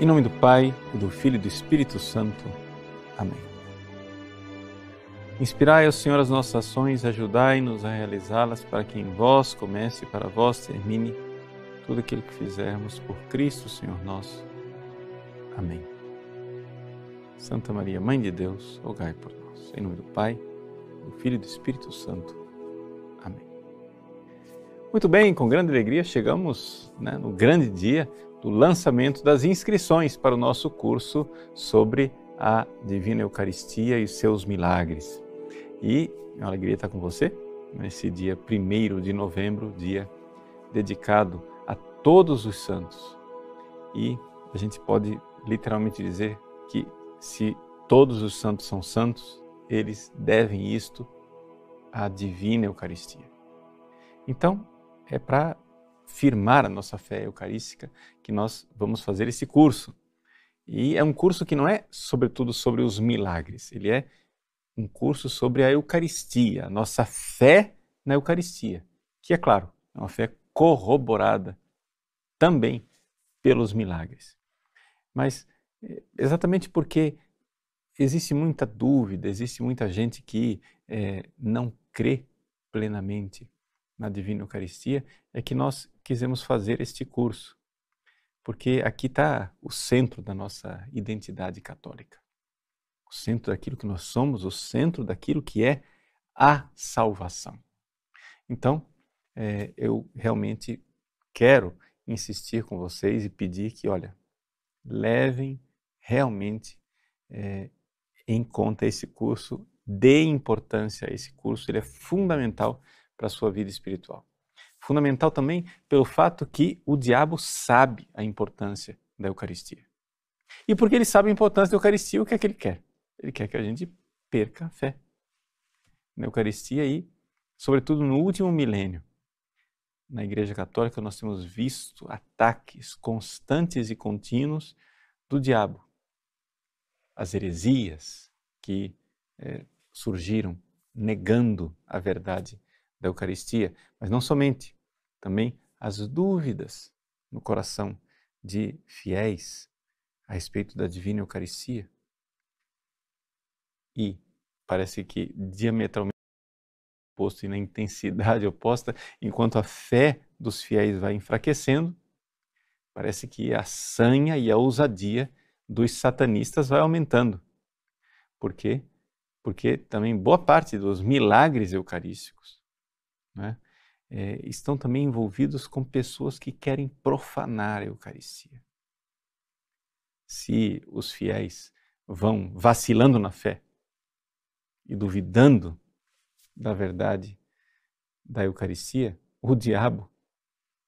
Em nome do Pai, e do Filho e do Espírito Santo. Amém. Inspirai ao Senhor as nossas ações, ajudai-nos a realizá-las para que em vós comece e para vós termine tudo aquilo que fizermos por Cristo, Senhor nosso. Amém. Santa Maria, Mãe de Deus, rogai por nós. Em nome do Pai, do Filho e do Espírito Santo. Amém. Muito bem, com grande alegria chegamos né, no grande dia do lançamento das inscrições para o nosso curso sobre a Divina Eucaristia e seus milagres. E é uma alegria estar com você nesse dia 1 de novembro, dia dedicado a todos os santos. E a gente pode literalmente dizer que se todos os santos são santos, eles devem isto à Divina Eucaristia. Então, é para firmar a nossa fé eucarística que nós vamos fazer esse curso. E é um curso que não é, sobretudo, sobre os milagres, ele é um curso sobre a Eucaristia, a nossa fé na Eucaristia, que é claro, é uma fé corroborada também pelos milagres. Mas é, exatamente porque existe muita dúvida, existe muita gente que é, não crê plenamente na Divina Eucaristia, é que nós quisemos fazer este curso, porque aqui está o centro da nossa identidade católica, o centro daquilo que nós somos, o centro daquilo que é a salvação. Então, é, eu realmente quero insistir com vocês e pedir que, olha, levem realmente é, em conta esse curso, dê importância a esse curso, ele é fundamental para a sua vida espiritual. Fundamental também pelo fato que o diabo sabe a importância da Eucaristia. E porque ele sabe a importância da Eucaristia, o que é que ele quer? Ele quer que a gente perca a fé na Eucaristia e, sobretudo, no último milênio. Na Igreja Católica, nós temos visto ataques constantes e contínuos do diabo. As heresias que é, surgiram negando a verdade da Eucaristia, mas não somente também as dúvidas no coração de fiéis a respeito da divina Eucaristia. E parece que diametralmente oposto e na intensidade oposta, enquanto a fé dos fiéis vai enfraquecendo, parece que a sanha e a ousadia dos satanistas vai aumentando. Por quê? Porque também boa parte dos milagres eucarísticos né, é, estão também envolvidos com pessoas que querem profanar a Eucaristia. Se os fiéis vão vacilando na fé e duvidando da verdade da Eucaristia, o diabo,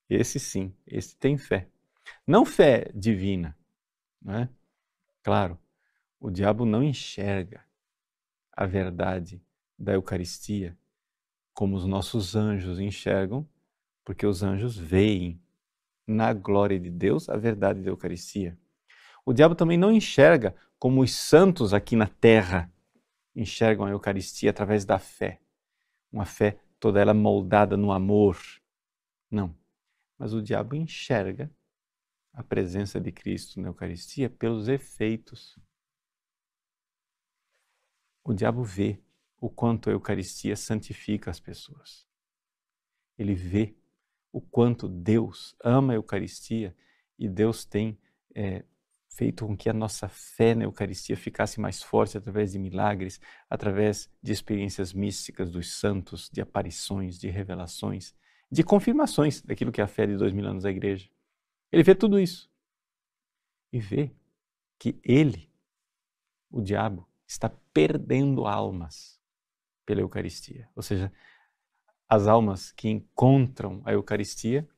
esse sim, esse tem fé. Não fé divina, não é? Claro, o diabo não enxerga a verdade da Eucaristia como os nossos anjos enxergam, porque os anjos veem na glória de Deus a verdade da Eucaristia. O diabo também não enxerga como os santos aqui na terra enxergam a Eucaristia através da fé. Uma fé toda ela moldada no amor. Não. Mas o diabo enxerga a presença de Cristo na Eucaristia pelos efeitos. O diabo vê o quanto a Eucaristia santifica as pessoas. Ele vê o quanto Deus ama a Eucaristia e Deus tem é, feito com que a nossa fé na Eucaristia ficasse mais forte através de milagres, através de experiências místicas dos santos, de aparições, de revelações, de confirmações daquilo que é a fé de dois mil anos da igreja. Ele vê tudo isso e vê que ele, o diabo, está perdendo almas pela Eucaristia. Ou seja, as almas que encontram a Eucaristia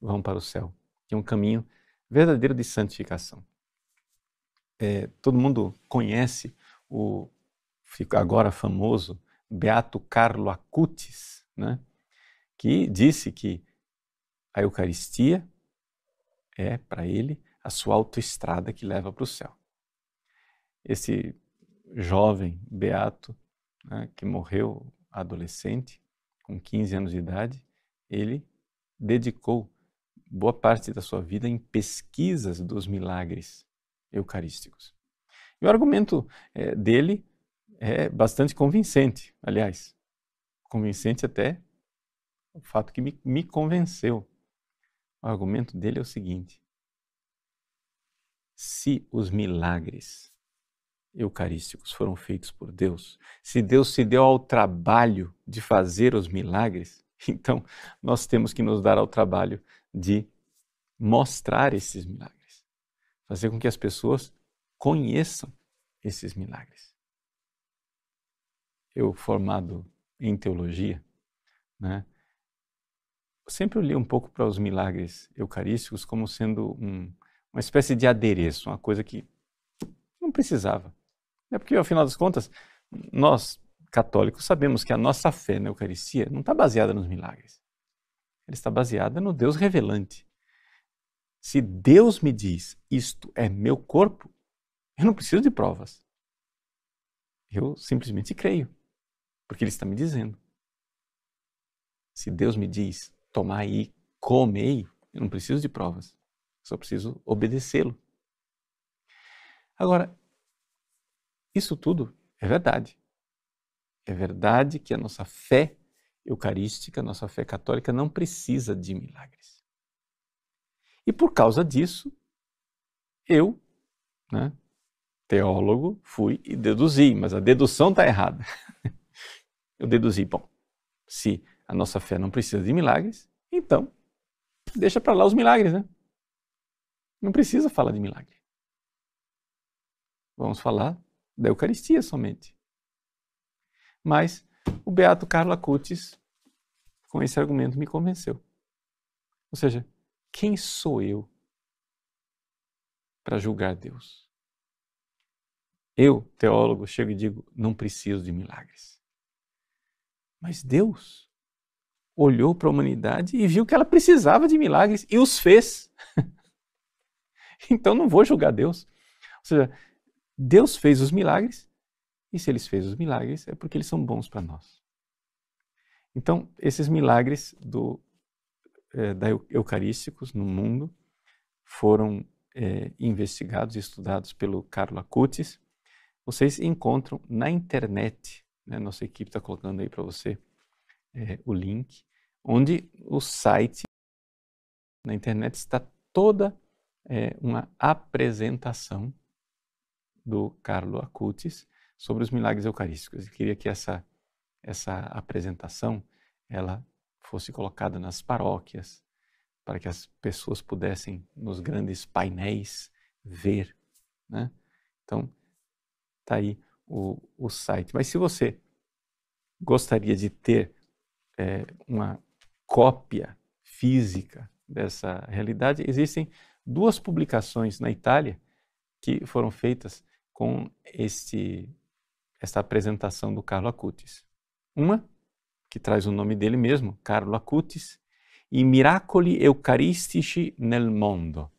vão para o céu, que é um caminho verdadeiro de santificação. É, todo mundo conhece o agora famoso Beato Carlo Acutis, né? que disse que a Eucaristia é, para ele, a sua autoestrada que leva para o céu. Esse jovem beato né, que morreu adolescente, com 15 anos de idade, ele dedicou boa parte da sua vida em pesquisas dos milagres eucarísticos. E o argumento é, dele é bastante convincente, aliás, convincente até o fato que me, me convenceu. O argumento dele é o seguinte: se os milagres eucarísticos foram feitos por Deus, se Deus se deu ao trabalho de fazer os milagres, então nós temos que nos dar ao trabalho de mostrar esses milagres, fazer com que as pessoas conheçam esses milagres. Eu, formado em teologia, né, sempre olhei um pouco para os milagres eucarísticos como sendo um, uma espécie de adereço, uma coisa que não precisava. É porque, ao final das contas, nós, católicos, sabemos que a nossa fé na Eucaristia não está baseada nos milagres. Ela está baseada no Deus revelante. Se Deus me diz isto é meu corpo, eu não preciso de provas. Eu simplesmente creio, porque Ele está me dizendo. Se Deus me diz tomai e comei, eu não preciso de provas, só preciso obedecê-lo. Agora, isso tudo é verdade. É verdade que a nossa fé eucarística, a nossa fé católica não precisa de milagres. E por causa disso, eu, né, teólogo, fui e deduzi, mas a dedução está errada. Eu deduzi, bom, se a nossa fé não precisa de milagres, então deixa para lá os milagres, né? Não precisa falar de milagre. Vamos falar da Eucaristia somente. Mas o Beato Carlo Acutis, com esse argumento, me convenceu. Ou seja, quem sou eu para julgar Deus? Eu, teólogo, chego e digo: não preciso de milagres. Mas Deus olhou para a humanidade e viu que ela precisava de milagres e os fez. então não vou julgar Deus. Ou seja, Deus fez os milagres e se eles fez os milagres é porque eles são bons para nós. Então, esses milagres do, é, da eucarísticos no mundo foram é, investigados e estudados pelo Carlo Acutis. Vocês encontram na internet, né, nossa equipe está colocando aí para você é, o link, onde o site na internet está toda é, uma apresentação do Carlo Acutis sobre os milagres eucarísticos. Eu queria que essa, essa apresentação ela fosse colocada nas paróquias, para que as pessoas pudessem, nos grandes painéis, ver. Né? Então, está aí o, o site. Mas se você gostaria de ter é, uma cópia física dessa realidade, existem duas publicações na Itália que foram feitas com esta apresentação do Carlo Acutis. Uma que traz o nome dele mesmo, Carlo Acutis, e Miracoli Eucaristici nel Mondo.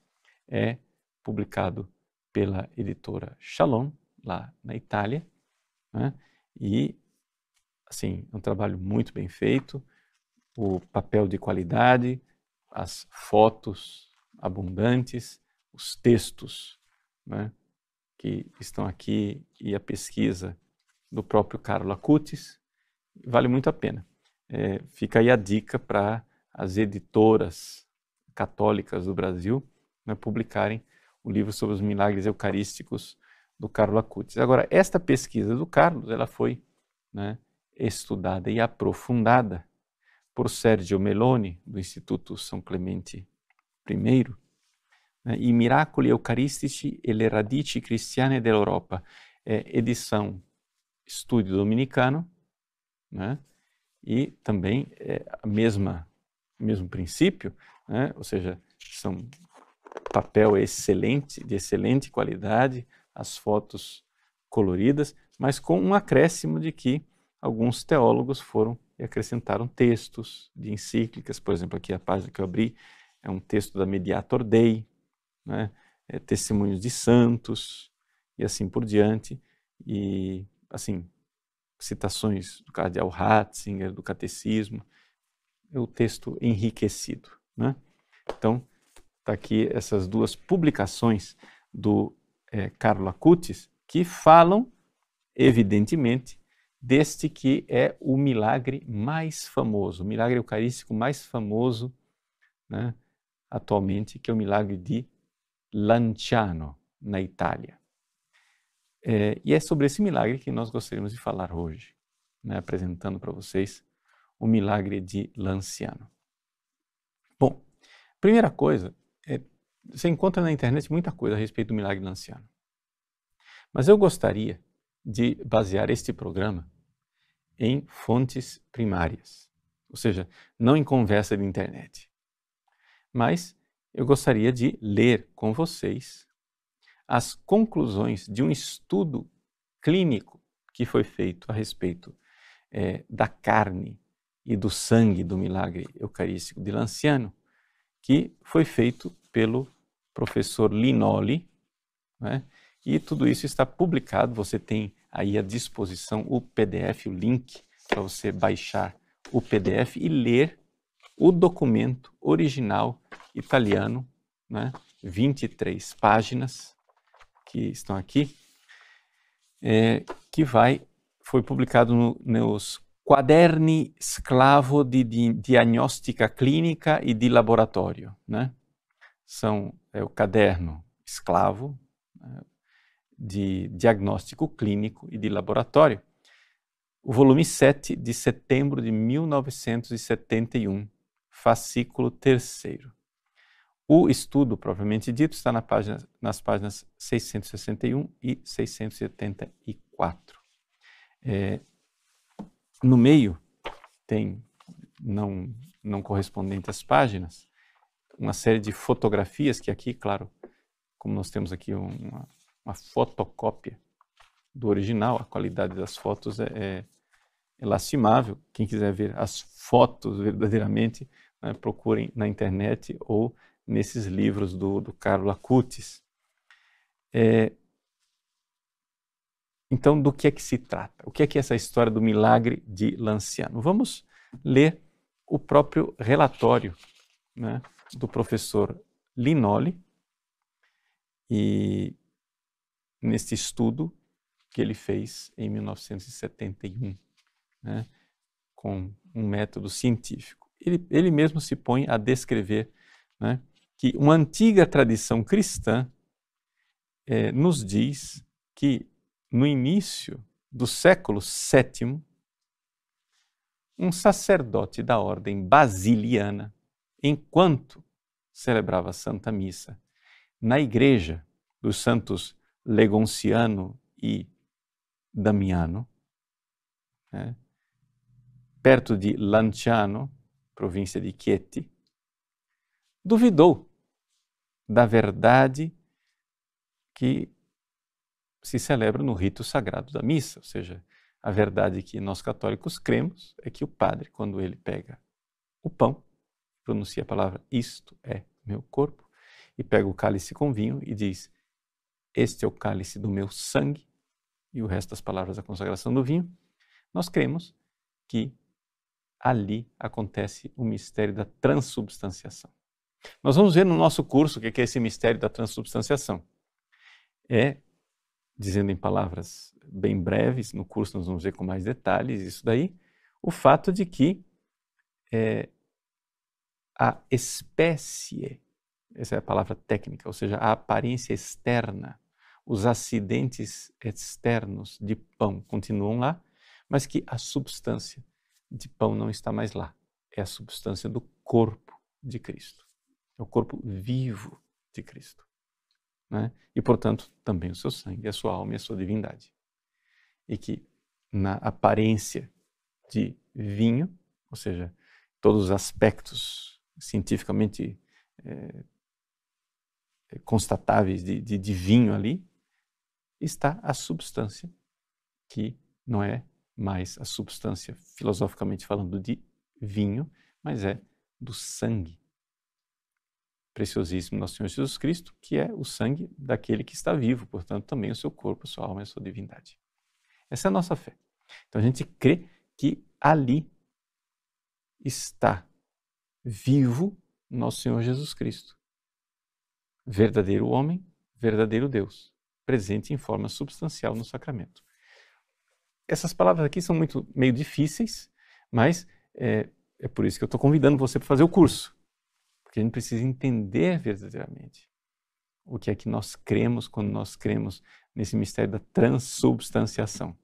É publicado pela editora Shalom, lá na Itália. Né? E, assim, é um trabalho muito bem feito, o papel de qualidade, as fotos abundantes, os textos né, que estão aqui e a pesquisa do próprio Carlo Acutis vale muito a pena. É, fica aí a dica para as editoras católicas do Brasil né, publicarem o livro sobre os milagres eucarísticos do Carlo Acutis. Agora, esta pesquisa do Carlos ela foi né, estudada e aprofundada por Sergio Meloni, do Instituto São Clemente I, né, e Miracoli Eucaristici e le radici cristiane dell'Europa, é, edição Estúdio Dominicano, né? e também é a mesma mesmo princípio, né? ou seja, são papel excelente, de excelente qualidade, as fotos coloridas, mas com um acréscimo de que alguns teólogos foram e acrescentaram textos de encíclicas, por exemplo, aqui a página que eu abri é um texto da Mediator Dei, né? é, testemunhos de santos e assim por diante, e assim citações do cardeal Ratzinger, do catecismo, é o texto enriquecido. Né? Então, está aqui essas duas publicações do é, Carlo Acutis que falam, evidentemente, deste que é o milagre mais famoso, o milagre eucarístico mais famoso né, atualmente, que é o milagre de Lanciano, na Itália. É, e é sobre esse milagre que nós gostaríamos de falar hoje, né, apresentando para vocês o milagre de Lanciano. Bom, primeira coisa, é, você encontra na internet muita coisa a respeito do milagre de Lanciano. Mas eu gostaria de basear este programa em fontes primárias, ou seja, não em conversa de internet. Mas eu gostaria de ler com vocês as conclusões de um estudo clínico que foi feito a respeito é, da carne e do sangue do milagre eucarístico de Lanciano, que foi feito pelo professor Linoli, né? e tudo isso está publicado. Você tem aí à disposição o PDF, o link para você baixar o PDF e ler o documento original italiano, né? 23 páginas que estão aqui, é, que vai foi publicado no, nos Quaderni Sclavo di, di Diagnostica Clínica e de Laboratório, né? São é o caderno esclavo né? de diagnóstico clínico e de laboratório. O volume 7 de setembro de 1971, fascículo 3 o estudo, propriamente dito, está na página, nas páginas 661 e 674. É, no meio tem, não, não correspondente às páginas, uma série de fotografias que aqui, claro, como nós temos aqui uma, uma fotocópia do original, a qualidade das fotos é, é, é lastimável. Quem quiser ver as fotos verdadeiramente, né, procurem na internet ou nesses livros do, do Carlo Acutis. É, então, do que é que se trata? O que é que é essa história do milagre de Lanciano? Vamos ler o próprio relatório né, do professor Linoli, e neste estudo que ele fez em 1971, né, com um método científico. Ele, ele mesmo se põe a descrever né, que uma antiga tradição cristã é, nos diz que no início do século VII, um sacerdote da ordem basiliana, enquanto celebrava a Santa Missa na igreja dos santos Legonciano e Damiano, né, perto de Lanciano, província de Chieti, duvidou da verdade que se celebra no rito sagrado da missa, ou seja, a verdade que nós católicos cremos é que o padre, quando ele pega o pão, pronuncia a palavra isto é meu corpo, e pega o cálice com vinho e diz: Este é o cálice do meu sangue, e o resto das palavras da consagração do vinho, nós cremos que ali acontece o mistério da transubstanciação. Nós vamos ver no nosso curso o que é esse mistério da transubstanciação. É, dizendo em palavras bem breves, no curso nós vamos ver com mais detalhes isso daí, o fato de que é, a espécie, essa é a palavra técnica, ou seja, a aparência externa, os acidentes externos de pão continuam lá, mas que a substância de pão não está mais lá. É a substância do corpo de Cristo. É o corpo vivo de Cristo. Né? E, portanto, também o seu sangue, a sua alma e a sua divindade. E que, na aparência de vinho, ou seja, todos os aspectos cientificamente é, constatáveis de, de, de vinho ali, está a substância que não é mais a substância, filosoficamente falando, de vinho, mas é do sangue preciosíssimo nosso Senhor Jesus Cristo, que é o sangue daquele que está vivo, portanto, também o seu corpo, a sua alma e a sua divindade. Essa é a nossa fé. Então a gente crê que ali está vivo nosso Senhor Jesus Cristo. Verdadeiro homem, verdadeiro Deus, presente em forma substancial no sacramento. Essas palavras aqui são muito meio difíceis, mas é, é por isso que eu estou convidando você para fazer o curso. Porque a gente precisa entender verdadeiramente o que é que nós cremos quando nós cremos nesse mistério da transubstanciação.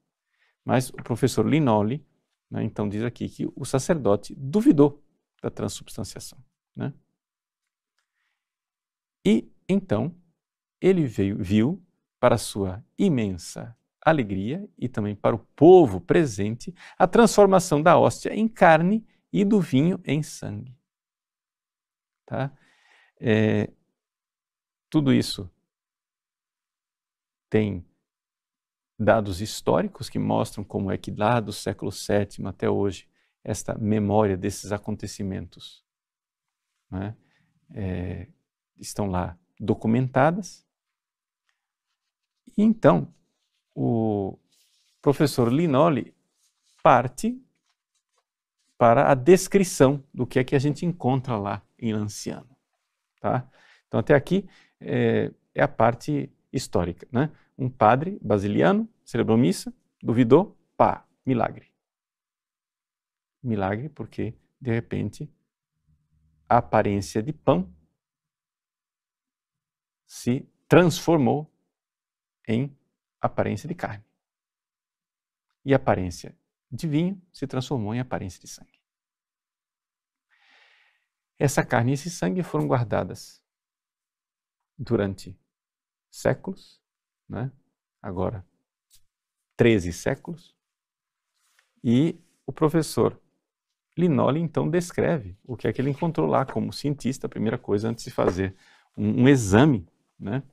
Mas o professor Linoli, né, então, diz aqui que o sacerdote duvidou da transubstanciação. Né? E então ele veio, viu, para sua imensa alegria e também para o povo presente, a transformação da hóstia em carne e do vinho em sangue. Tá? É, tudo isso tem dados históricos que mostram como é que lá do século VII até hoje esta memória desses acontecimentos né, é, estão lá documentadas. E então o professor Linoli parte para a descrição do que é que a gente encontra lá em Lanciano. Tá? Então, até aqui é, é a parte histórica. Né? Um padre basiliano celebrou missa, duvidou, pá, milagre. Milagre porque, de repente, a aparência de pão se transformou em aparência de carne. E a aparência de vinho se transformou em aparência de sangue. Essa carne e esse sangue foram guardadas durante séculos, né? agora 13 séculos, e o professor Linoli então descreve o que é que ele encontrou lá como cientista, a primeira coisa antes de fazer um, um exame, né?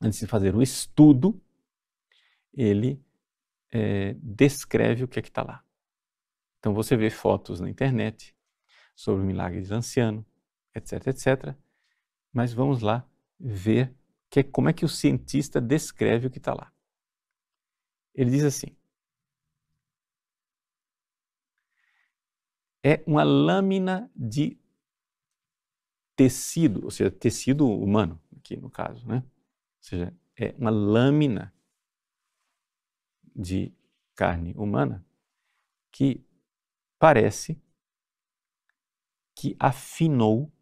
antes de fazer o estudo, ele é, descreve o que é que está lá. Então você vê fotos na internet sobre o milagre de Lanciano, etc, etc. Mas vamos lá ver que, como é que o cientista descreve o que está lá. Ele diz assim: é uma lâmina de tecido, ou seja, tecido humano, aqui no caso, né? Ou seja, é uma lâmina de carne humana que parece que afinou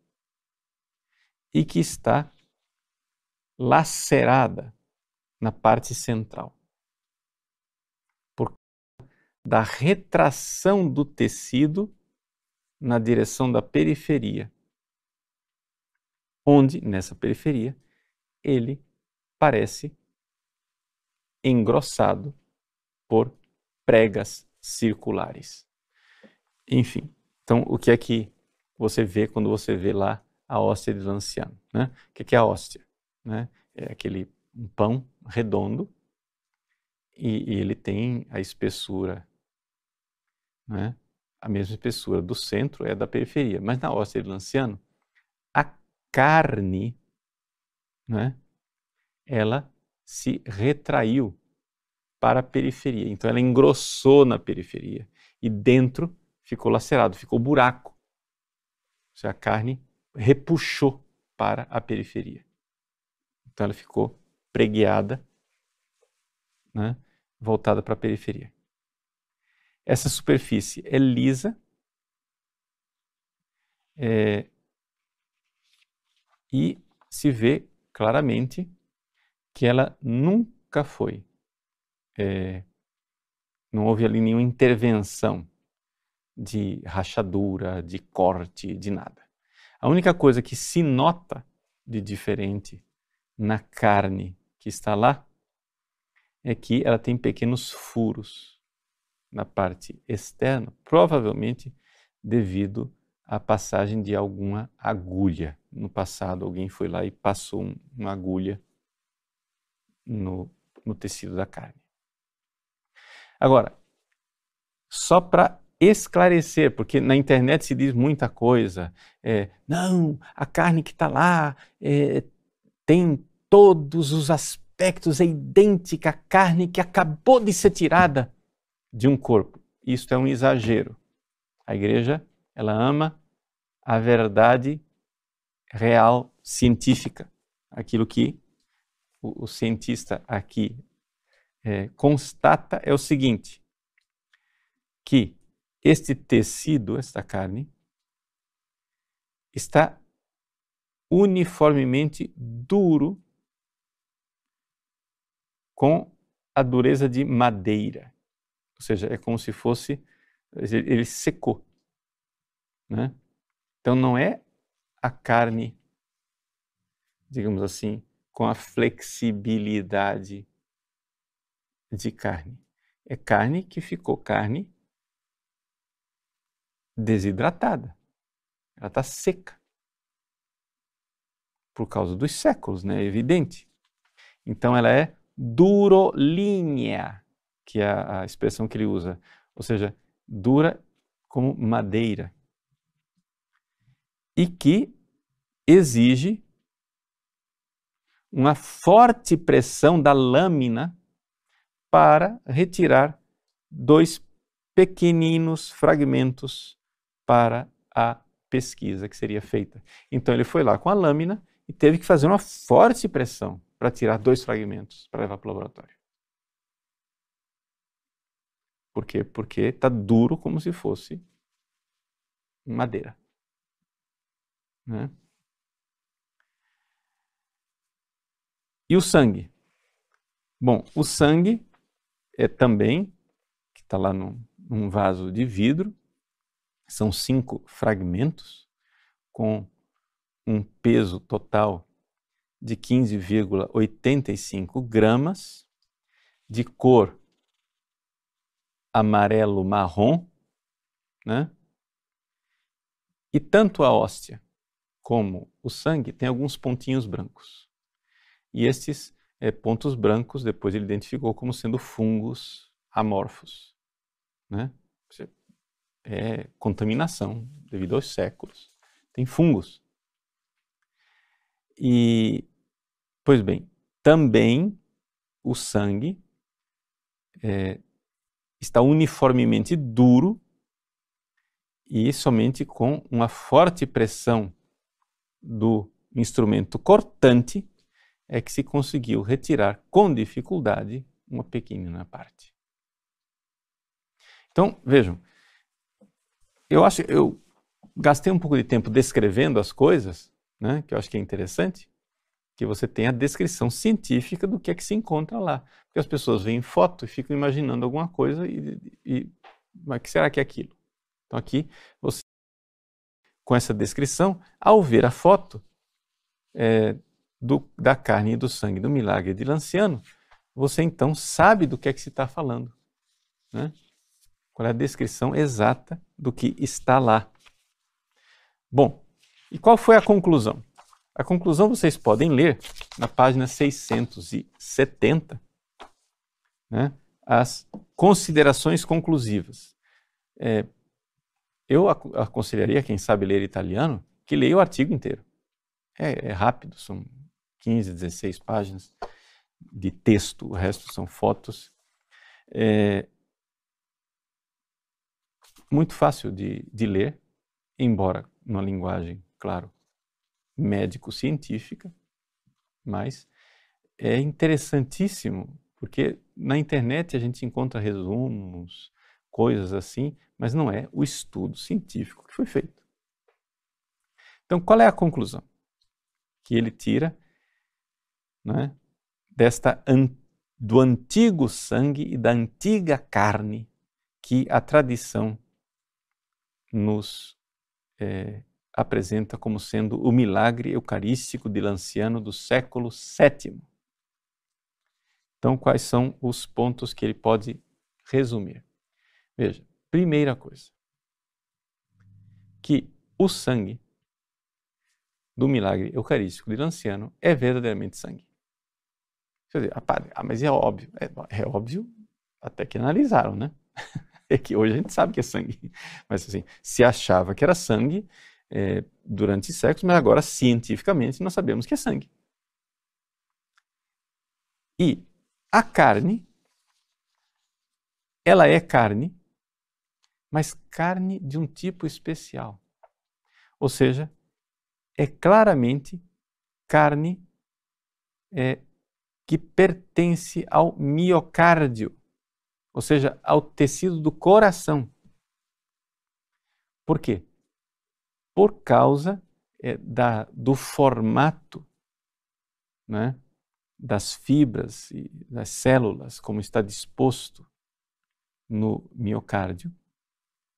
e que está lacerada na parte central. Por da retração do tecido na direção da periferia, onde, nessa periferia, ele parece engrossado por pregas circulares. Enfim, então o que é que você vê quando você vê lá a hóstia de Lanciano? Né? O que é a hóstia? Né? É aquele um pão redondo e, e ele tem a espessura, né? a mesma espessura do centro é da periferia, mas na hóstia de Lanciano, a carne, né? ela se retraiu para a periferia. Então ela engrossou na periferia e dentro ficou lacerado, ficou buraco. Seja, a carne repuxou para a periferia. Então ela ficou pregueada, né, voltada para a periferia. Essa superfície é lisa é, e se vê claramente que ela nunca foi é, não houve ali nenhuma intervenção de rachadura, de corte, de nada. A única coisa que se nota de diferente na carne que está lá é que ela tem pequenos furos na parte externa, provavelmente devido à passagem de alguma agulha. No passado, alguém foi lá e passou uma agulha no, no tecido da carne. Agora, só para esclarecer, porque na internet se diz muita coisa. É, não, a carne que está lá é, tem todos os aspectos, é idêntica à carne que acabou de ser tirada de um corpo. Isto é um exagero. A igreja, ela ama a verdade real científica, aquilo que o, o cientista aqui é, constata é o seguinte: que este tecido, esta carne, está uniformemente duro com a dureza de madeira. Ou seja, é como se fosse ele secou, né? Então não é a carne, digamos assim, com a flexibilidade de carne. É carne que ficou carne desidratada. Ela está seca. Por causa dos séculos, né? É evidente. Então ela é durolinha, que é a expressão que ele usa. Ou seja, dura como madeira. E que exige uma forte pressão da lâmina para retirar dois pequeninos fragmentos para a pesquisa que seria feita. Então ele foi lá com a lâmina e teve que fazer uma forte pressão para tirar dois fragmentos para levar para o laboratório. Por quê? Porque está duro como se fosse madeira. Né? E o sangue? Bom, o sangue é também, que está lá num, num vaso de vidro, são cinco fragmentos com um peso total de 15,85 gramas, de cor amarelo-marrom, né? E tanto a hóstia como o sangue tem alguns pontinhos brancos. E estes é, pontos brancos, depois ele identificou como sendo fungos amorfos. Né? É contaminação devido aos séculos. Tem fungos. E, pois bem, também o sangue é, está uniformemente duro e somente com uma forte pressão do instrumento cortante é que se conseguiu retirar com dificuldade uma pequena parte. Então, vejam, eu acho eu gastei um pouco de tempo descrevendo as coisas, né, que eu acho que é interessante, que você tem a descrição científica do que é que se encontra lá. Porque as pessoas veem foto e ficam imaginando alguma coisa e, e mas que será que é aquilo? Então aqui você com essa descrição, ao ver a foto, é, do, da carne e do sangue do milagre de Lanciano, você então sabe do que é que se está falando. Né? Qual é a descrição exata do que está lá. Bom, e qual foi a conclusão? A conclusão vocês podem ler na página 670, né, as considerações conclusivas. É, eu aconselharia quem sabe ler italiano que leia o artigo inteiro. É, é rápido, são 15, 16 páginas de texto, o resto são fotos. É muito fácil de, de ler, embora numa linguagem, claro, médico-científica, mas é interessantíssimo, porque na internet a gente encontra resumos, coisas assim, mas não é o estudo científico que foi feito. Então, qual é a conclusão que ele tira né, desta do antigo sangue e da antiga carne que a tradição nos é, apresenta como sendo o milagre eucarístico de Lanciano do século VII. Então, quais são os pontos que ele pode resumir? Veja, primeira coisa, que o sangue do milagre eucarístico de Lanciano é verdadeiramente sangue. Quer dizer, ah, mas é óbvio. É, é óbvio até que analisaram, né? É que hoje a gente sabe que é sangue. Mas assim, se achava que era sangue é, durante séculos, mas agora cientificamente nós sabemos que é sangue. E a carne, ela é carne, mas carne de um tipo especial. Ou seja, é claramente carne é, que pertence ao miocárdio, ou seja, ao tecido do coração. Por quê? Por causa é, da, do formato né, das fibras e das células, como está disposto no miocárdio.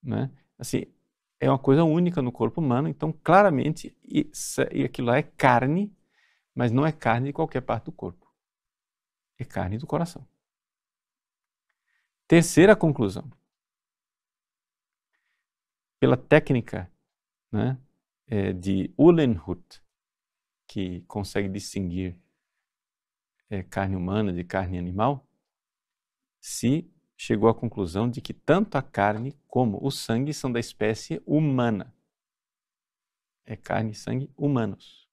Né? Assim, é uma coisa única no corpo humano, então claramente isso, aquilo lá é carne, mas não é carne de qualquer parte do corpo. É carne do coração. Terceira conclusão. Pela técnica né, é, de Uhlenhuth, que consegue distinguir é, carne humana de carne animal, se chegou à conclusão de que tanto a carne como o sangue são da espécie humana. É carne e sangue humanos,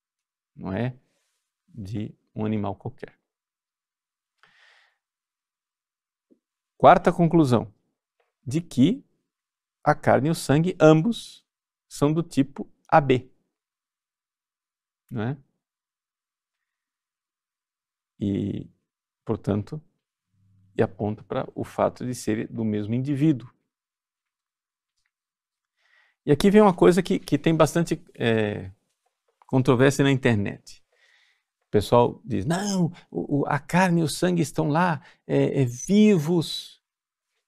não é de um animal qualquer. Quarta conclusão, de que a carne e o sangue, ambos, são do tipo AB. Não é? E, portanto, e aponta para o fato de ser do mesmo indivíduo. E aqui vem uma coisa que, que tem bastante é, controvérsia na internet. O pessoal diz: não, a carne e o sangue estão lá é, é, vivos,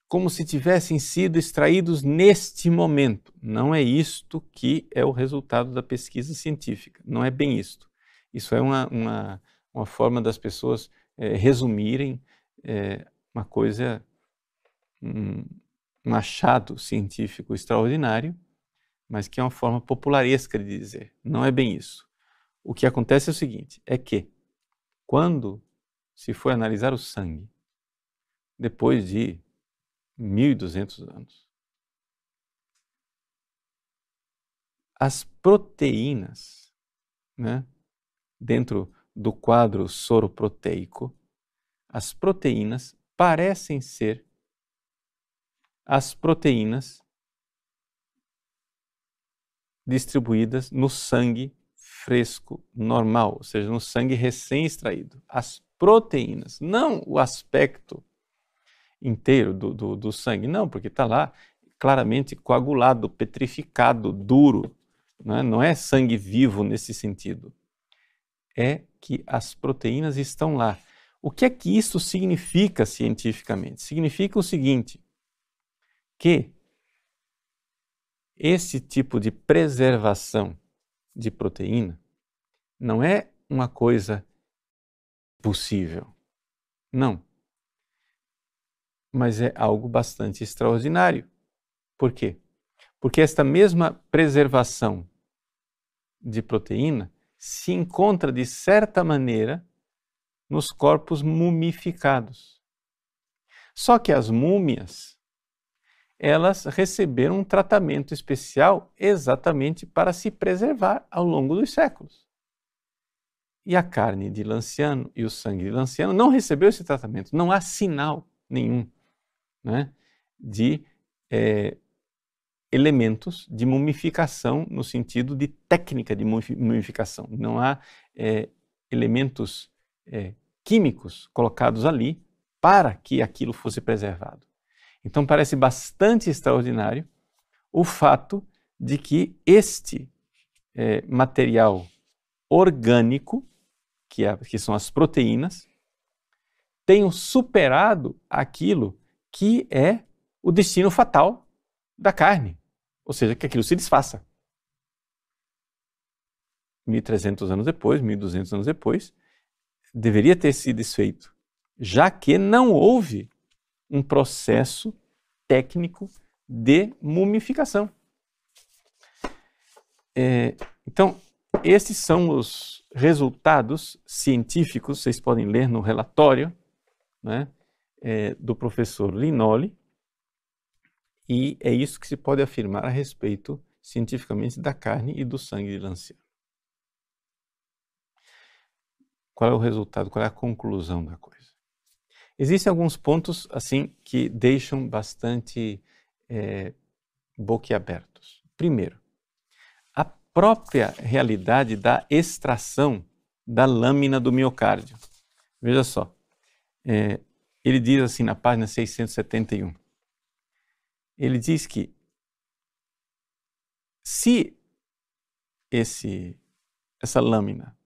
como se tivessem sido extraídos neste momento. Não é isto que é o resultado da pesquisa científica. Não é bem isto. Isso é uma, uma, uma forma das pessoas é, resumirem é, uma coisa, um, um achado científico extraordinário, mas que é uma forma popularesca de dizer. Não é bem isso. O que acontece é o seguinte: é que quando se foi analisar o sangue, depois de 1.200 anos, as proteínas, né, dentro do quadro soroproteico, as proteínas parecem ser as proteínas distribuídas no sangue fresco normal, ou seja, no sangue recém-extraído. As proteínas, não o aspecto inteiro do, do, do sangue, não, porque está lá claramente coagulado, petrificado, duro. Não é? não é sangue vivo nesse sentido. É que as proteínas estão lá. O que é que isso significa cientificamente? Significa o seguinte: que esse tipo de preservação de proteína não é uma coisa possível. Não. Mas é algo bastante extraordinário. Por quê? Porque esta mesma preservação de proteína se encontra, de certa maneira, nos corpos mumificados. Só que as múmias, elas receberam um tratamento especial exatamente para se preservar ao longo dos séculos. E a carne de Lanciano e o sangue de Lanciano não recebeu esse tratamento, não há sinal nenhum né, de é, elementos de mumificação no sentido de técnica de mumificação. Não há é, elementos é, químicos colocados ali para que aquilo fosse preservado. Então parece bastante extraordinário o fato de que este é, material orgânico, que, é, que são as proteínas, tenham superado aquilo que é o destino fatal da carne, ou seja, que aquilo se desfaça. 1300 anos depois, 1200 anos depois, deveria ter sido desfeito, já que não houve um processo técnico de mumificação. É, então, esses são os resultados científicos, vocês podem ler no relatório né, é, do professor Linoli, e é isso que se pode afirmar a respeito cientificamente da carne e do sangue de Lanciano. Qual é o resultado? Qual é a conclusão da coisa? Existem alguns pontos assim que deixam bastante é, boquiabertos. Primeiro, a própria realidade da extração da lâmina do miocárdio. Veja só, é, ele diz assim na página 671. Ele diz que se esse, essa lâmina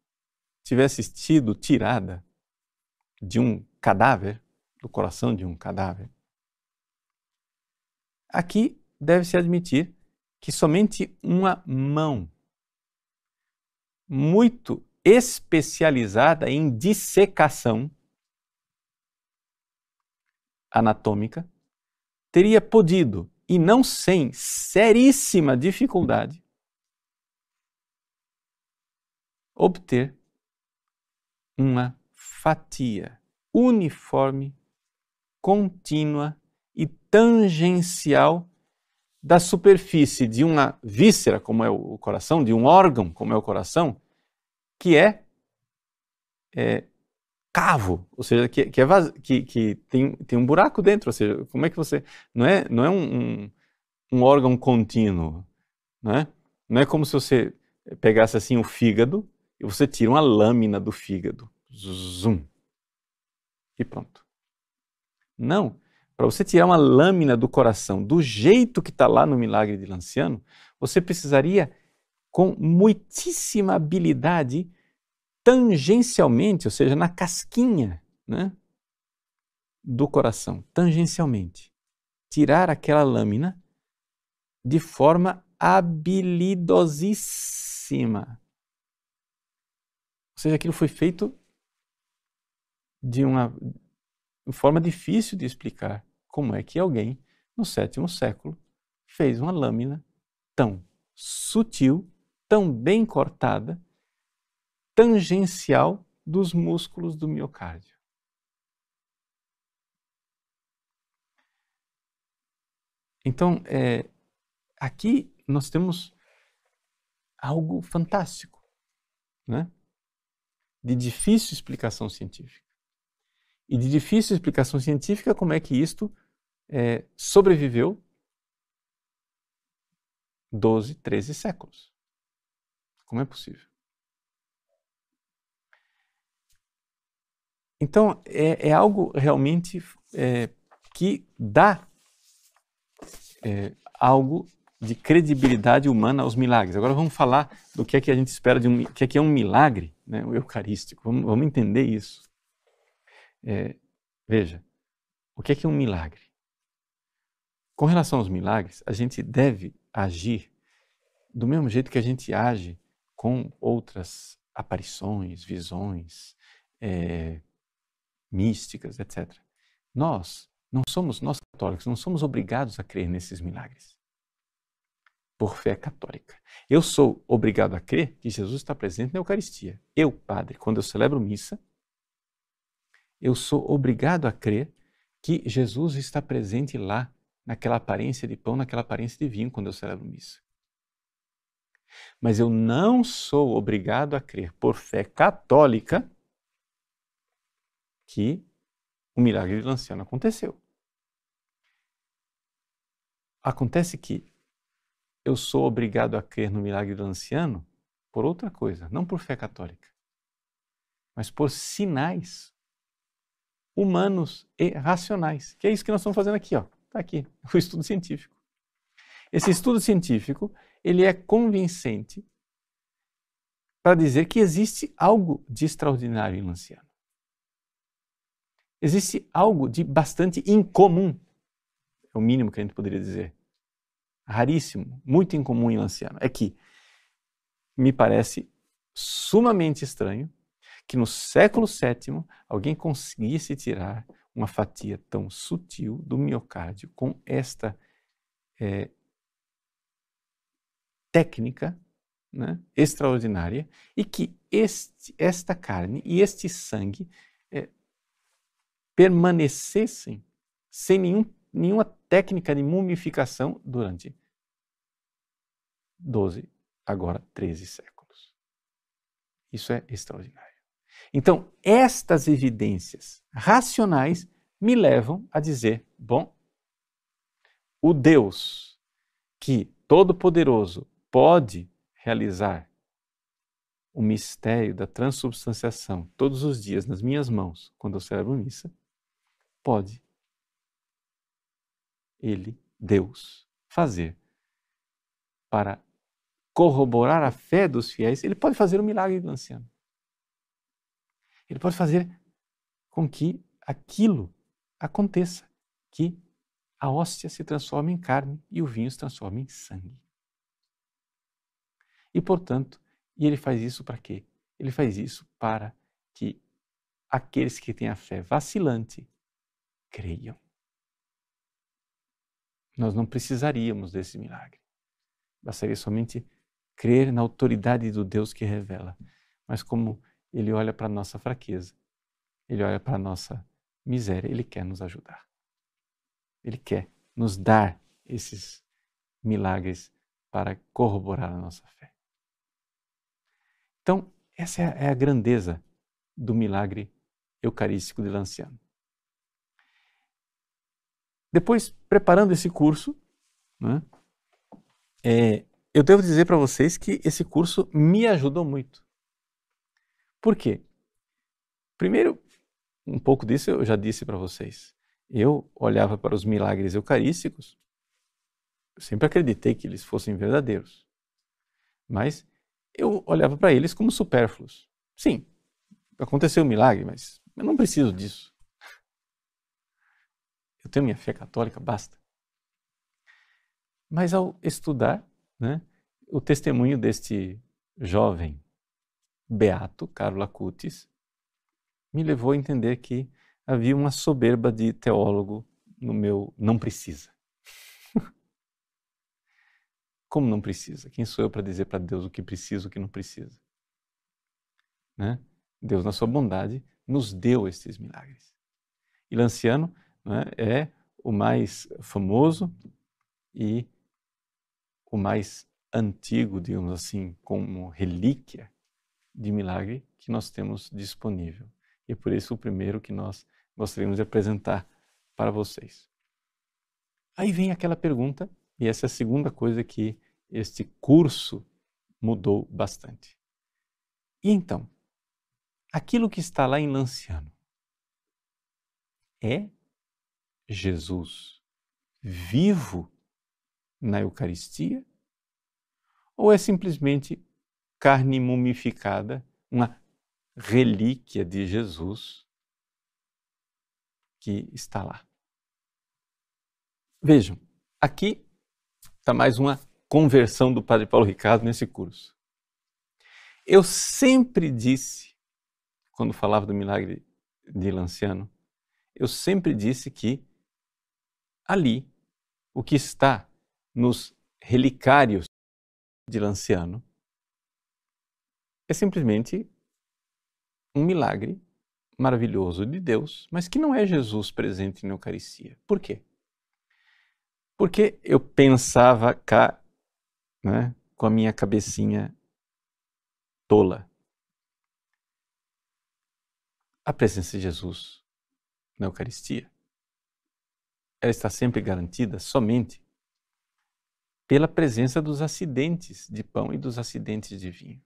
tivesse sido tirada de um cadáver, do coração de um cadáver, aqui deve-se admitir que somente uma mão muito especializada em dissecação anatômica teria podido, e não sem seríssima dificuldade, obter uma fatia uniforme, contínua e tangencial da superfície de uma víscera, como é o coração, de um órgão, como é o coração, que é, é cavo, ou seja, que, que, é vaz... que, que tem, tem um buraco dentro, ou seja, como é que você... Não é, não é um, um, um órgão contínuo, não é? É como se você pegasse assim o fígado e você tira uma lâmina do fígado, zoom, e pronto. Não, para você tirar uma lâmina do coração do jeito que está lá no milagre de Lanciano, você precisaria, com muitíssima habilidade, tangencialmente, ou seja, na casquinha né, do coração, tangencialmente, tirar aquela lâmina de forma habilidosíssima. Ou seja, aquilo foi feito de uma forma difícil de explicar como é que alguém, no sétimo século, fez uma lâmina tão sutil, tão bem cortada, tangencial dos músculos do miocárdio. Então, é, aqui nós temos algo fantástico, né? de difícil explicação científica. E de difícil explicação científica, como é que isto é, sobreviveu 12, 13 séculos. Como é possível? Então, é, é algo realmente é, que dá é, algo de credibilidade humana aos milagres. Agora vamos falar do que é que a gente espera de um, que é que é um milagre, né, o eucarístico. Vamos, vamos entender isso. É, veja, o que é que é um milagre? Com relação aos milagres, a gente deve agir do mesmo jeito que a gente age com outras aparições, visões, é, místicas, etc. Nós não somos, nós católicos, não somos obrigados a crer nesses milagres por fé católica. Eu sou obrigado a crer que Jesus está presente na Eucaristia. Eu, padre, quando eu celebro missa, eu sou obrigado a crer que Jesus está presente lá naquela aparência de pão, naquela aparência de vinho quando eu celebro missa. Mas eu não sou obrigado a crer por fé católica que o milagre de Lanciano aconteceu. Acontece que eu sou obrigado a crer no milagre de Lanciano por outra coisa, não por fé católica, mas por sinais humanos e racionais, que é isso que nós estamos fazendo aqui, ó. Está aqui, o estudo científico. Esse estudo científico, ele é convincente para dizer que existe algo de extraordinário em Lanciano. Existe algo de bastante incomum, é o mínimo que a gente poderia dizer. Raríssimo, muito incomum em Lanciano. É que me parece sumamente estranho que no século VII alguém conseguisse tirar uma fatia tão sutil do miocárdio com esta é, técnica né, extraordinária e que este, esta carne e este sangue é, permanecessem sem nenhum, nenhuma técnica de mumificação durante 12, agora 13 séculos. Isso é extraordinário. Então, estas evidências racionais me levam a dizer: bom, o Deus que Todo-Poderoso pode realizar o mistério da transubstanciação todos os dias nas minhas mãos, quando eu celebro missa, pode ele, Deus, fazer para corroborar a fé dos fiéis, ele pode fazer o milagre do anciano. Ele pode fazer com que aquilo aconteça, que a hóstia se transforme em carne e o vinho se transforme em sangue. E, portanto, e ele faz isso para quê? Ele faz isso para que aqueles que têm a fé vacilante creiam. Nós não precisaríamos desse milagre. Bastaria somente crer na autoridade do Deus que revela. Mas como ele olha para a nossa fraqueza, ele olha para a nossa miséria, ele quer nos ajudar. Ele quer nos dar esses milagres para corroborar a nossa fé. Então, essa é a grandeza do milagre eucarístico de Lanciano. Depois, preparando esse curso, né, é, eu devo dizer para vocês que esse curso me ajudou muito. Por quê? Primeiro, um pouco disso eu já disse para vocês. Eu olhava para os milagres eucarísticos, eu sempre acreditei que eles fossem verdadeiros, mas eu olhava para eles como supérfluos. Sim, aconteceu um milagre, mas eu não preciso disso. Eu tenho minha fé católica, basta. Mas ao estudar né, o testemunho deste jovem beato, Carlo Acutis, me levou a entender que havia uma soberba de teólogo no meu não precisa. Como não precisa? Quem sou eu para dizer para Deus o que precisa o que não precisa? Né? Deus, na sua bondade, nos deu estes milagres. E Lanciano né, é o mais famoso e o mais antigo, digamos assim, como relíquia de milagre que nós temos disponível. E é por isso o primeiro que nós gostaríamos de apresentar para vocês. Aí vem aquela pergunta, e essa é a segunda coisa que este curso mudou bastante. E então, aquilo que está lá em Lanciano é Jesus vivo na Eucaristia? Ou é simplesmente carne mumificada, uma relíquia de Jesus que está lá. Vejam, aqui está mais uma conversão do Padre Paulo Ricardo nesse curso. Eu sempre disse, quando falava do milagre de Lanciano, eu sempre disse que ali, o que está nos relicários de Lanciano é simplesmente um milagre maravilhoso de Deus, mas que não é Jesus presente na Eucaristia. Por quê? Porque eu pensava cá, né, com a minha cabecinha tola. A presença de Jesus na Eucaristia, ela está sempre garantida somente pela presença dos acidentes de pão e dos acidentes de vinho.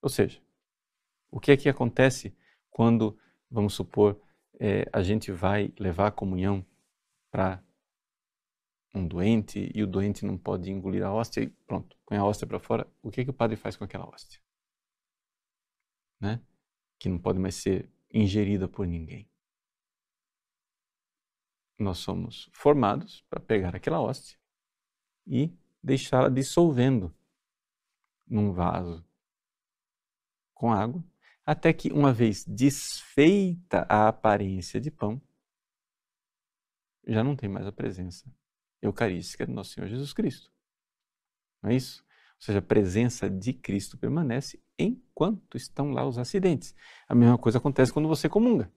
Ou seja, o que é que acontece quando, vamos supor, é, a gente vai levar a comunhão para um doente e o doente não pode engolir a hóstia e pronto, põe a hóstia para fora, o que, é que o padre faz com aquela hóstia? Né? Que não pode mais ser ingerida por ninguém. Nós somos formados para pegar aquela hóstia e deixá-la dissolvendo num vaso com água, até que, uma vez desfeita a aparência de pão, já não tem mais a presença eucarística do nosso Senhor Jesus Cristo. Não é isso? Ou seja, a presença de Cristo permanece enquanto estão lá os acidentes. A mesma coisa acontece quando você comunga.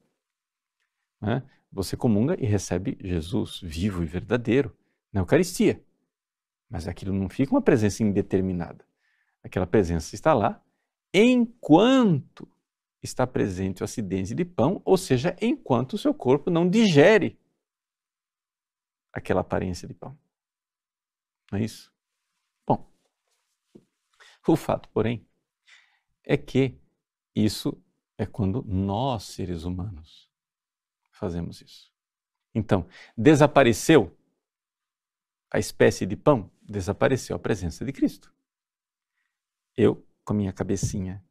Né? Você comunga e recebe Jesus vivo e verdadeiro na Eucaristia. Mas aquilo não fica uma presença indeterminada. Aquela presença está lá enquanto está presente o acidente de pão, ou seja, enquanto o seu corpo não digere aquela aparência de pão. Não é isso? Bom, O fato, porém, é que isso é quando nós, seres humanos, fazemos isso. Então, desapareceu a espécie de pão, desapareceu a presença de Cristo. Eu, com a minha cabecinha,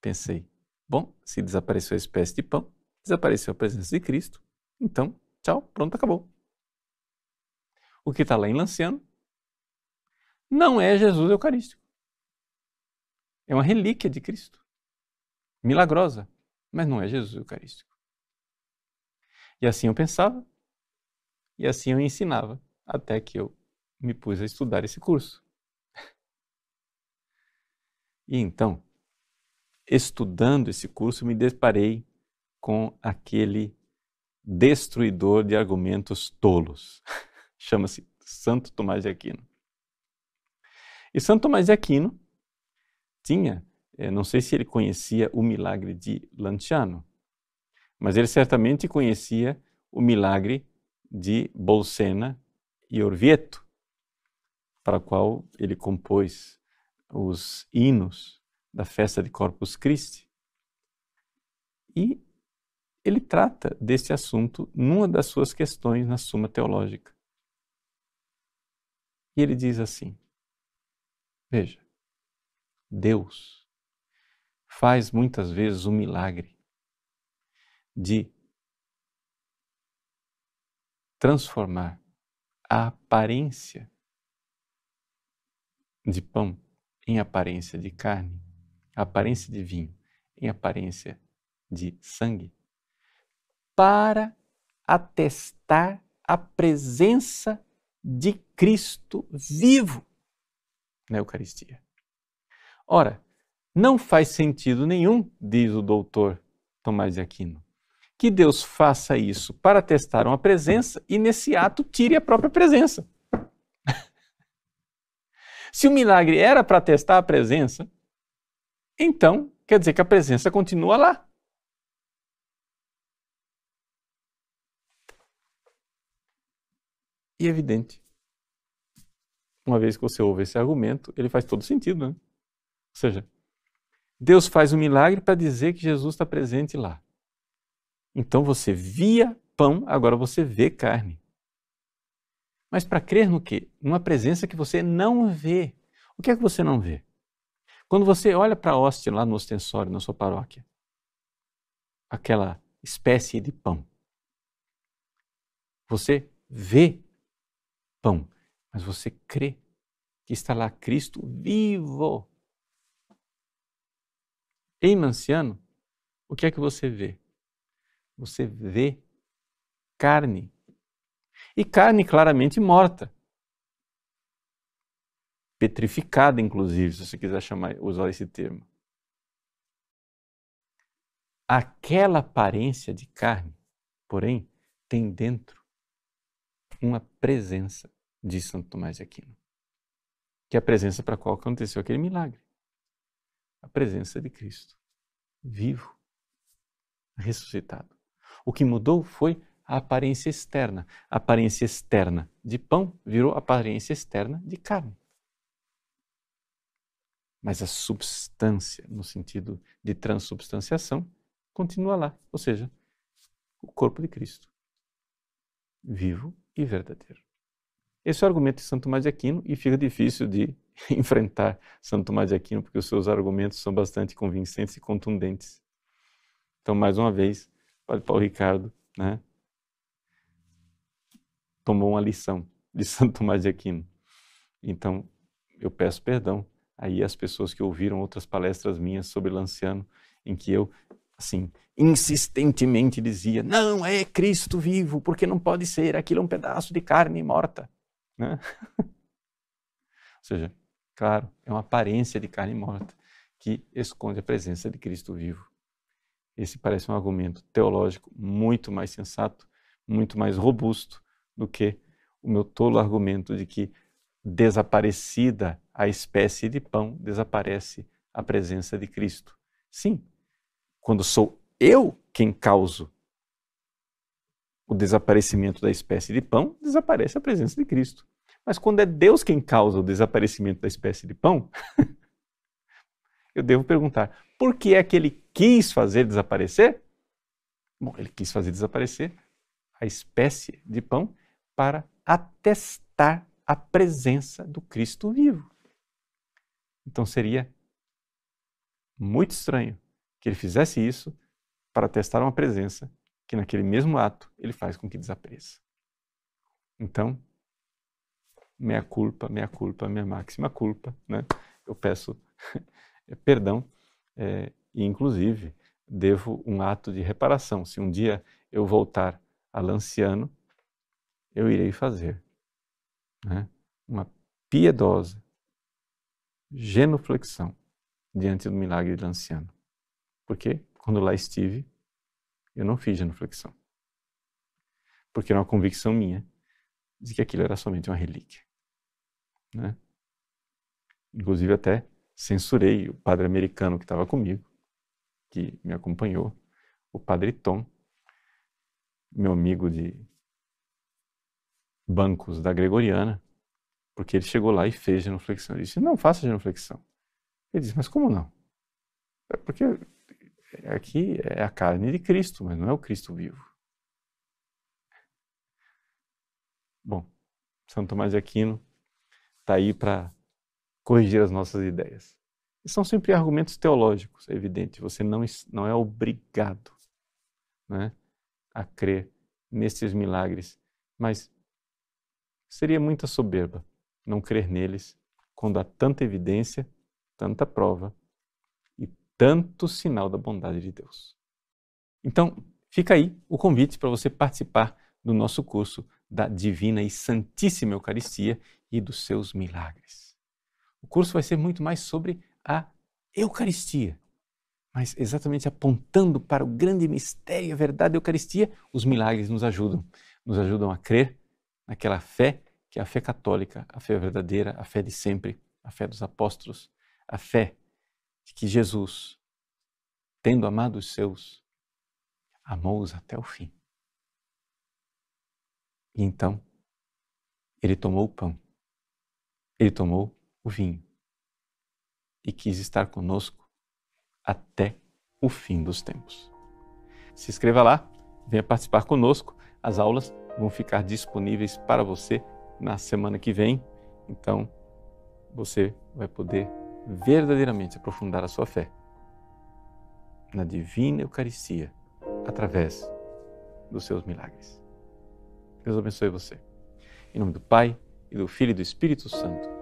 pensei: bom, se desapareceu a espécie de pão, desapareceu a presença de Cristo, então, tchau, pronto, acabou. O que está lá em Lanciano não é Jesus Eucarístico. É uma relíquia de Cristo. Milagrosa, mas não é Jesus Eucarístico. E assim eu pensava, e assim eu ensinava, até que eu me pus a estudar esse curso. E então, estudando esse curso, me deparei com aquele destruidor de argumentos tolos. Chama-se Santo Tomás de Aquino. E Santo Tomás de Aquino tinha, eh, não sei se ele conhecia o milagre de Lanciano, mas ele certamente conhecia o milagre de Bolsena e Orvieto, para o qual ele compôs os hinos da festa de Corpus Christi. E ele trata desse assunto numa das suas questões na Suma Teológica. E ele diz assim: Veja, Deus faz muitas vezes o milagre de transformar a aparência de pão em aparência de carne, aparência de vinho em aparência de sangue, para atestar a presença de Cristo vivo na Eucaristia. Ora, não faz sentido nenhum, diz o doutor Tomás de Aquino, que Deus faça isso para testar uma presença e nesse ato tire a própria presença. Se o milagre era para testar a presença, então quer dizer que a presença continua lá. E é evidente. Uma vez que você ouve esse argumento, ele faz todo sentido, né? Ou seja, Deus faz um milagre para dizer que Jesus está presente lá. Então você via pão, agora você vê carne. Mas para crer no quê? Numa presença que você não vê. O que é que você não vê? Quando você olha para a hóstia lá no ostensório, na sua paróquia, aquela espécie de pão, você vê pão, mas você crê que está lá Cristo vivo. Em Manciano, o que é que você vê? Você vê carne. E carne claramente morta. Petrificada, inclusive, se você quiser chamar, usar esse termo. Aquela aparência de carne, porém, tem dentro uma presença de Santo Tomás de Aquino. Que é a presença para a qual aconteceu aquele milagre a presença de Cristo, vivo, ressuscitado. O que mudou foi a aparência externa. A aparência externa de pão virou aparência externa de carne. Mas a substância, no sentido de transubstanciação, continua lá, ou seja, o corpo de Cristo, vivo e verdadeiro. Esse é o argumento de Santo Tomás de Aquino e fica difícil de enfrentar Santo Tomás de Aquino, porque os seus argumentos são bastante convincentes e contundentes. Então, mais uma vez, o Padre Paulo Ricardo né, tomou uma lição de Santo Tomás de Aquino. Então, eu peço perdão aí às pessoas que ouviram outras palestras minhas sobre Lanciano, em que eu, assim, insistentemente dizia: não é Cristo vivo, porque não pode ser, aquilo é um pedaço de carne morta. Né? Ou seja, claro, é uma aparência de carne morta que esconde a presença de Cristo vivo. Esse parece um argumento teológico muito mais sensato, muito mais robusto do que o meu tolo argumento de que, desaparecida a espécie de pão, desaparece a presença de Cristo. Sim, quando sou eu quem causo o desaparecimento da espécie de pão, desaparece a presença de Cristo. Mas quando é Deus quem causa o desaparecimento da espécie de pão, eu devo perguntar: por que é que ele quis fazer desaparecer? Bom, ele quis fazer desaparecer a espécie de pão para atestar a presença do Cristo vivo. Então seria muito estranho que ele fizesse isso para testar uma presença que naquele mesmo ato ele faz com que desapareça. Então, minha culpa, minha culpa, minha máxima culpa, né? Eu peço perdão é, e, inclusive, devo um ato de reparação. Se um dia eu voltar a Lanciano, eu irei fazer né? uma piedosa genuflexão diante do milagre de Lanciano. Porque quando lá estive, eu não fiz genuflexão. Porque era uma convicção minha de que aquilo era somente uma relíquia. Né? Inclusive até censurei o padre americano que estava comigo, que me acompanhou, o padre Tom, meu amigo de bancos da Gregoriana, porque ele chegou lá e fez genuflexão. Ele disse, não, faça genuflexão. Ele disse, mas como não? É porque aqui é a carne de Cristo, mas não é o Cristo vivo. Bom, Santo Tomás de Aquino está aí para corrigir as nossas ideias. E são sempre argumentos teológicos, é evidente. Você não, não é obrigado né, a crer nesses milagres, mas seria muita soberba não crer neles quando há tanta evidência, tanta prova e tanto sinal da bondade de Deus. Então, fica aí o convite para você participar do nosso curso da Divina e Santíssima Eucaristia e dos seus milagres. O curso vai ser muito mais sobre a Eucaristia, mas exatamente apontando para o grande mistério e a verdade da Eucaristia, os milagres nos ajudam. Nos ajudam a crer naquela fé que é a fé católica, a fé verdadeira, a fé de sempre, a fé dos apóstolos, a fé de que Jesus, tendo amado os seus, amou-os até o fim. E então, ele tomou o pão, ele tomou o vinho e quis estar conosco até o fim dos tempos. Se inscreva lá, venha participar conosco. As aulas vão ficar disponíveis para você na semana que vem. Então, você vai poder verdadeiramente aprofundar a sua fé na divina Eucaristia através dos seus milagres. Deus abençoe você. Em nome do Pai, e do Filho e do Espírito Santo.